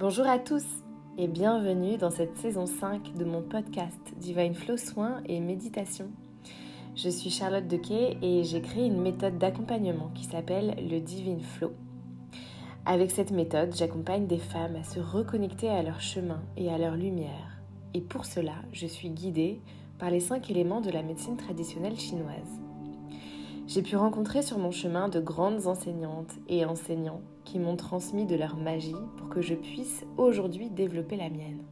Bonjour à tous et bienvenue dans cette saison 5 de mon podcast Divine Flow Soins et Méditation. Je suis Charlotte Dequet et j'ai créé une méthode d'accompagnement qui s'appelle le Divine Flow. Avec cette méthode, j'accompagne des femmes à se reconnecter à leur chemin et à leur lumière. Et pour cela, je suis guidée par les cinq éléments de la médecine traditionnelle chinoise. J'ai pu rencontrer sur mon chemin de grandes enseignantes et enseignants qui m'ont transmis de leur magie pour que je puisse aujourd'hui développer la mienne.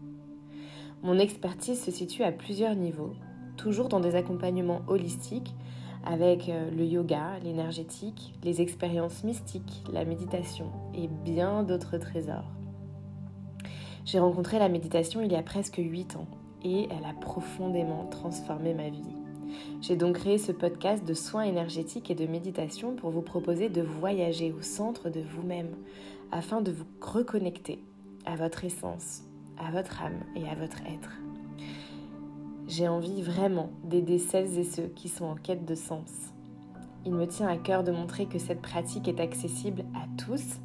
Mon expertise se situe à plusieurs niveaux, toujours dans des accompagnements holistiques avec euh, le yoga, l'énergétique, les expériences mystiques, la méditation et bien d'autres trésors. J'ai rencontré la méditation il y a presque 8 ans et elle a profondément transformé ma vie. J'ai donc créé ce podcast de soins énergétiques et de méditation pour vous proposer de voyager au centre de vous-même afin de vous reconnecter à votre essence, à votre âme et à votre être. J'ai envie vraiment d'aider celles et ceux qui sont en quête de sens. Il me tient à cœur de montrer que cette pratique est accessible à tous,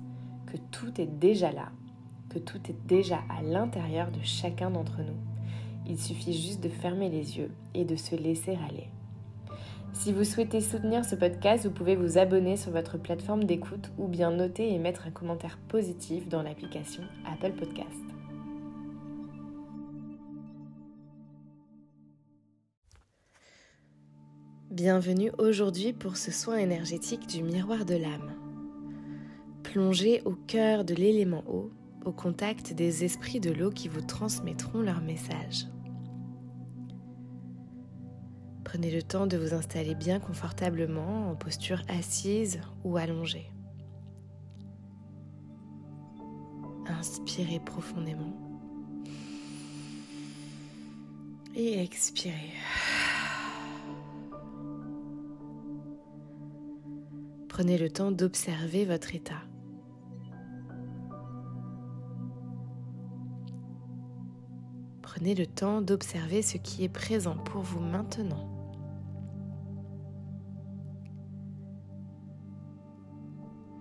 que tout est déjà là, que tout est déjà à l'intérieur de chacun d'entre nous. Il suffit juste de fermer les yeux et de se laisser aller. Si vous souhaitez soutenir ce podcast, vous pouvez vous abonner sur votre plateforme d'écoute ou bien noter et mettre un commentaire positif dans l'application Apple Podcast. Bienvenue aujourd'hui pour ce soin énergétique du miroir de l'âme. Plongez au cœur de l'élément eau, au contact des esprits de l'eau qui vous transmettront leur message. Prenez le temps de vous installer bien confortablement en posture assise ou allongée. Inspirez profondément et expirez. Prenez le temps d'observer votre état. Prenez le temps d'observer ce qui est présent pour vous maintenant.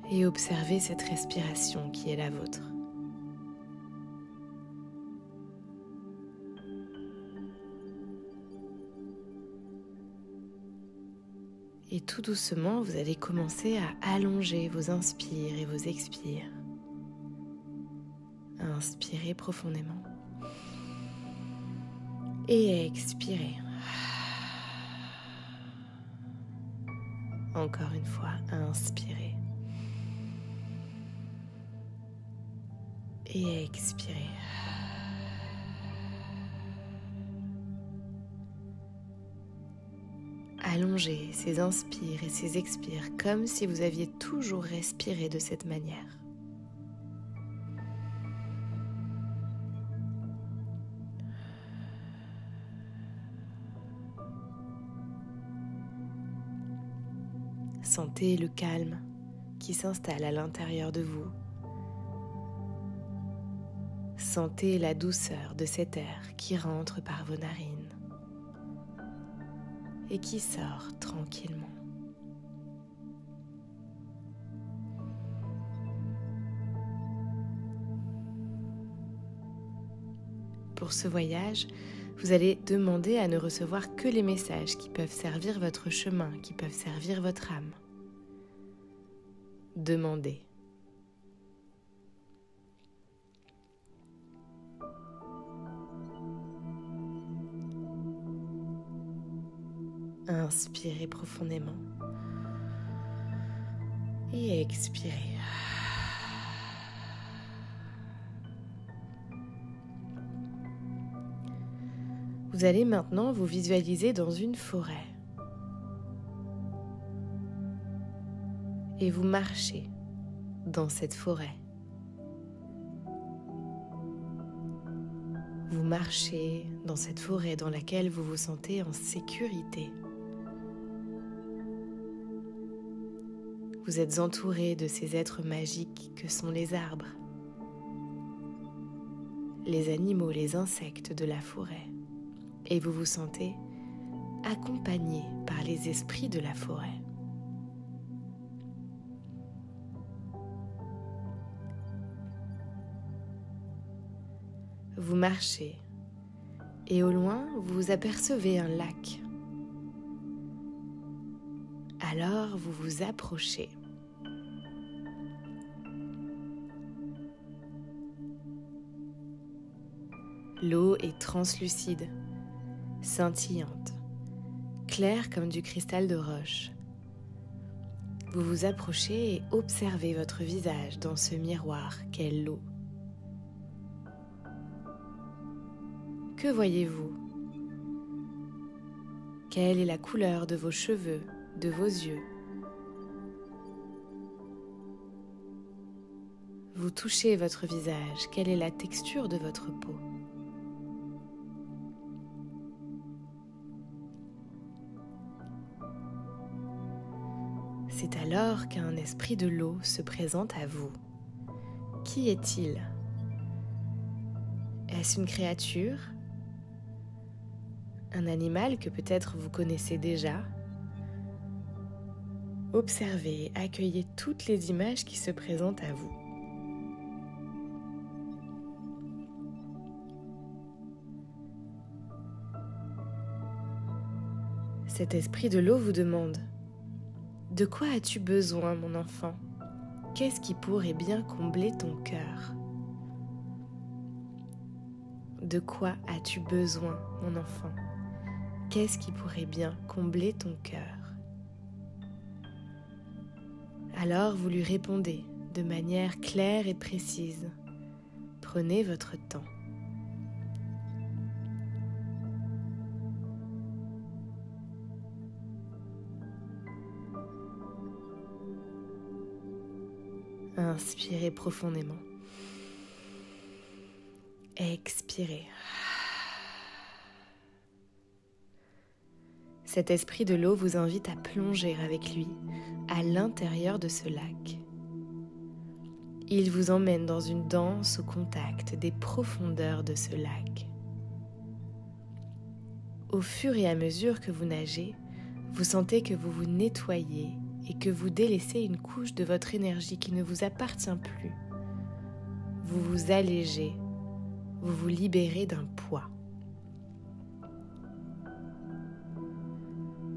et observez cette respiration qui est la vôtre. Et tout doucement, vous allez commencer à allonger vos inspires et vos expires. Inspirez profondément. Et expirez. Encore une fois, inspirez. et expirez. Allongez ces inspires et ces expires comme si vous aviez toujours respiré de cette manière. Sentez le calme qui s'installe à l'intérieur de vous Sentez la douceur de cet air qui rentre par vos narines et qui sort tranquillement. Pour ce voyage, vous allez demander à ne recevoir que les messages qui peuvent servir votre chemin, qui peuvent servir votre âme. Demandez. Inspirez profondément. Et expirez. Vous allez maintenant vous visualiser dans une forêt. Et vous marchez dans cette forêt. Vous marchez dans cette forêt dans laquelle vous vous sentez en sécurité. Vous êtes entouré de ces êtres magiques que sont les arbres, les animaux, les insectes de la forêt, et vous vous sentez accompagné par les esprits de la forêt. Vous marchez et au loin vous apercevez un lac. Alors vous vous approchez. L'eau est translucide, scintillante, claire comme du cristal de roche. Vous vous approchez et observez votre visage dans ce miroir qu'est l'eau. Que voyez-vous? Quelle est la couleur de vos cheveux, de vos yeux? Vous touchez votre visage, quelle est la texture de votre peau? C'est alors qu'un esprit de l'eau se présente à vous. Qui est-il? Est-ce une créature? Un animal que peut-être vous connaissez déjà. Observez et accueillez toutes les images qui se présentent à vous. Cet esprit de l'eau vous demande de quoi as-tu besoin, mon enfant? Qu'est-ce qui pourrait bien combler ton cœur? De quoi as-tu besoin, mon enfant? Qu'est-ce qui pourrait bien combler ton cœur Alors vous lui répondez de manière claire et précise. Prenez votre temps. Inspirez profondément. Expirez. Cet esprit de l'eau vous invite à plonger avec lui à l'intérieur de ce lac. Il vous emmène dans une danse au contact des profondeurs de ce lac. Au fur et à mesure que vous nagez, vous sentez que vous vous nettoyez et que vous délaissez une couche de votre énergie qui ne vous appartient plus. Vous vous allégez, vous vous libérez d'un poids.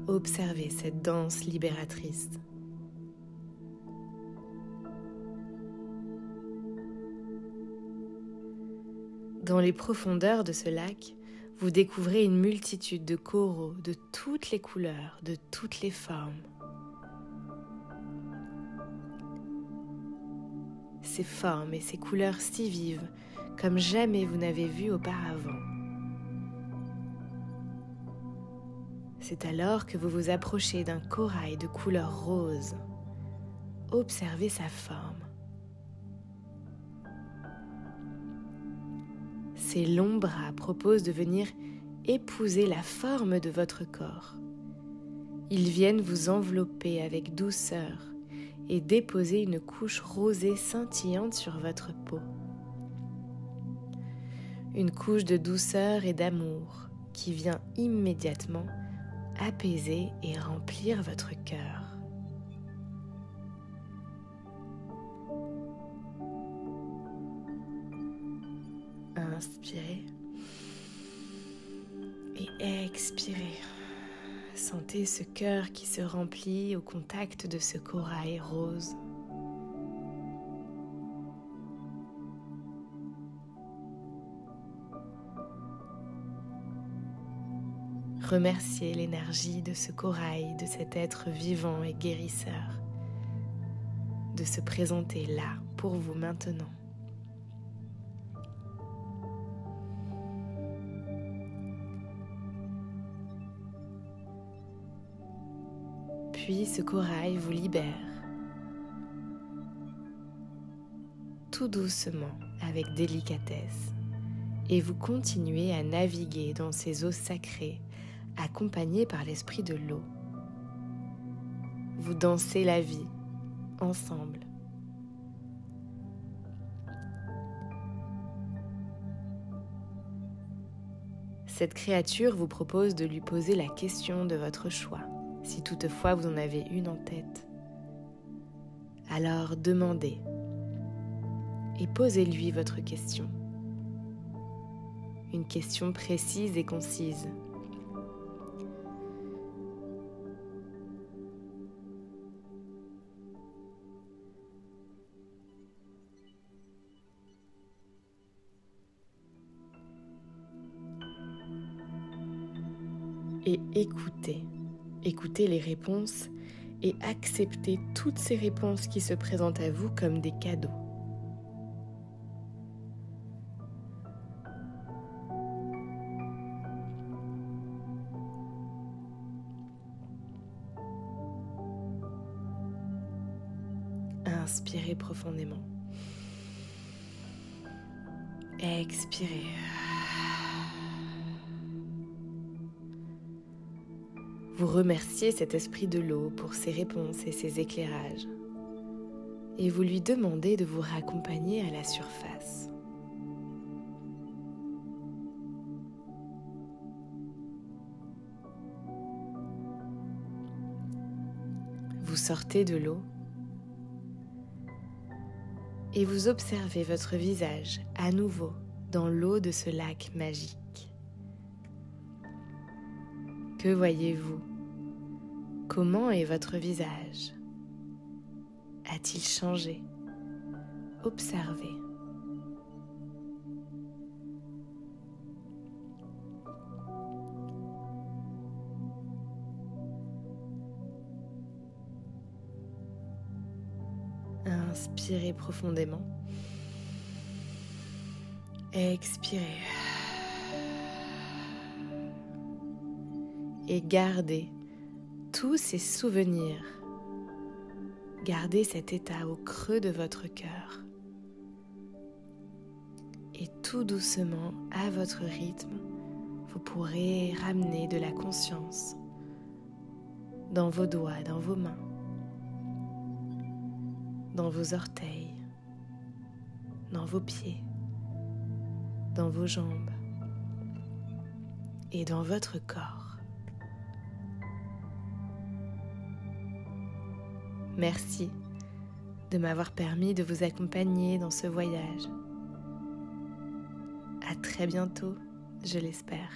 Observez cette danse libératrice. Dans les profondeurs de ce lac, vous découvrez une multitude de coraux de toutes les couleurs, de toutes les formes. ces formes et ces couleurs si vives comme jamais vous n'avez vu auparavant. C'est alors que vous vous approchez d'un corail de couleur rose. Observez sa forme. Ses longs bras proposent de venir épouser la forme de votre corps. Ils viennent vous envelopper avec douceur et déposer une couche rosée scintillante sur votre peau. Une couche de douceur et d'amour qui vient immédiatement apaiser et remplir votre cœur. Inspirez et expirez. Sentez ce cœur qui se remplit au contact de ce corail rose. Remerciez l'énergie de ce corail, de cet être vivant et guérisseur, de se présenter là pour vous maintenant. Puis ce corail vous libère. Tout doucement, avec délicatesse, et vous continuez à naviguer dans ces eaux sacrées, accompagnées par l'esprit de l'eau. Vous dansez la vie ensemble. Cette créature vous propose de lui poser la question de votre choix si toutefois vous en avez une en tête. Alors demandez et posez-lui votre question. une question précise et concise. Écoutez, écoutez les réponses et acceptez toutes ces réponses qui se présentent à vous comme des cadeaux. Inspirez profondément. Expirez. Vous remerciez cet esprit de l'eau pour ses réponses et ses éclairages. Et vous lui demandez de vous raccompagner à la surface. Vous sortez de l'eau et vous observez votre visage à nouveau dans l'eau de ce lac magique. Que voyez-vous? Comment est votre visage? A-t-il changé? Observez. Inspirez profondément. Expirez. Et gardez tous ces souvenirs. Gardez cet état au creux de votre cœur. Et tout doucement, à votre rythme, vous pourrez ramener de la conscience dans vos doigts, dans vos mains, dans vos orteils, dans vos pieds, dans vos jambes et dans votre corps. Merci de m'avoir permis de vous accompagner dans ce voyage. À très bientôt, je l'espère.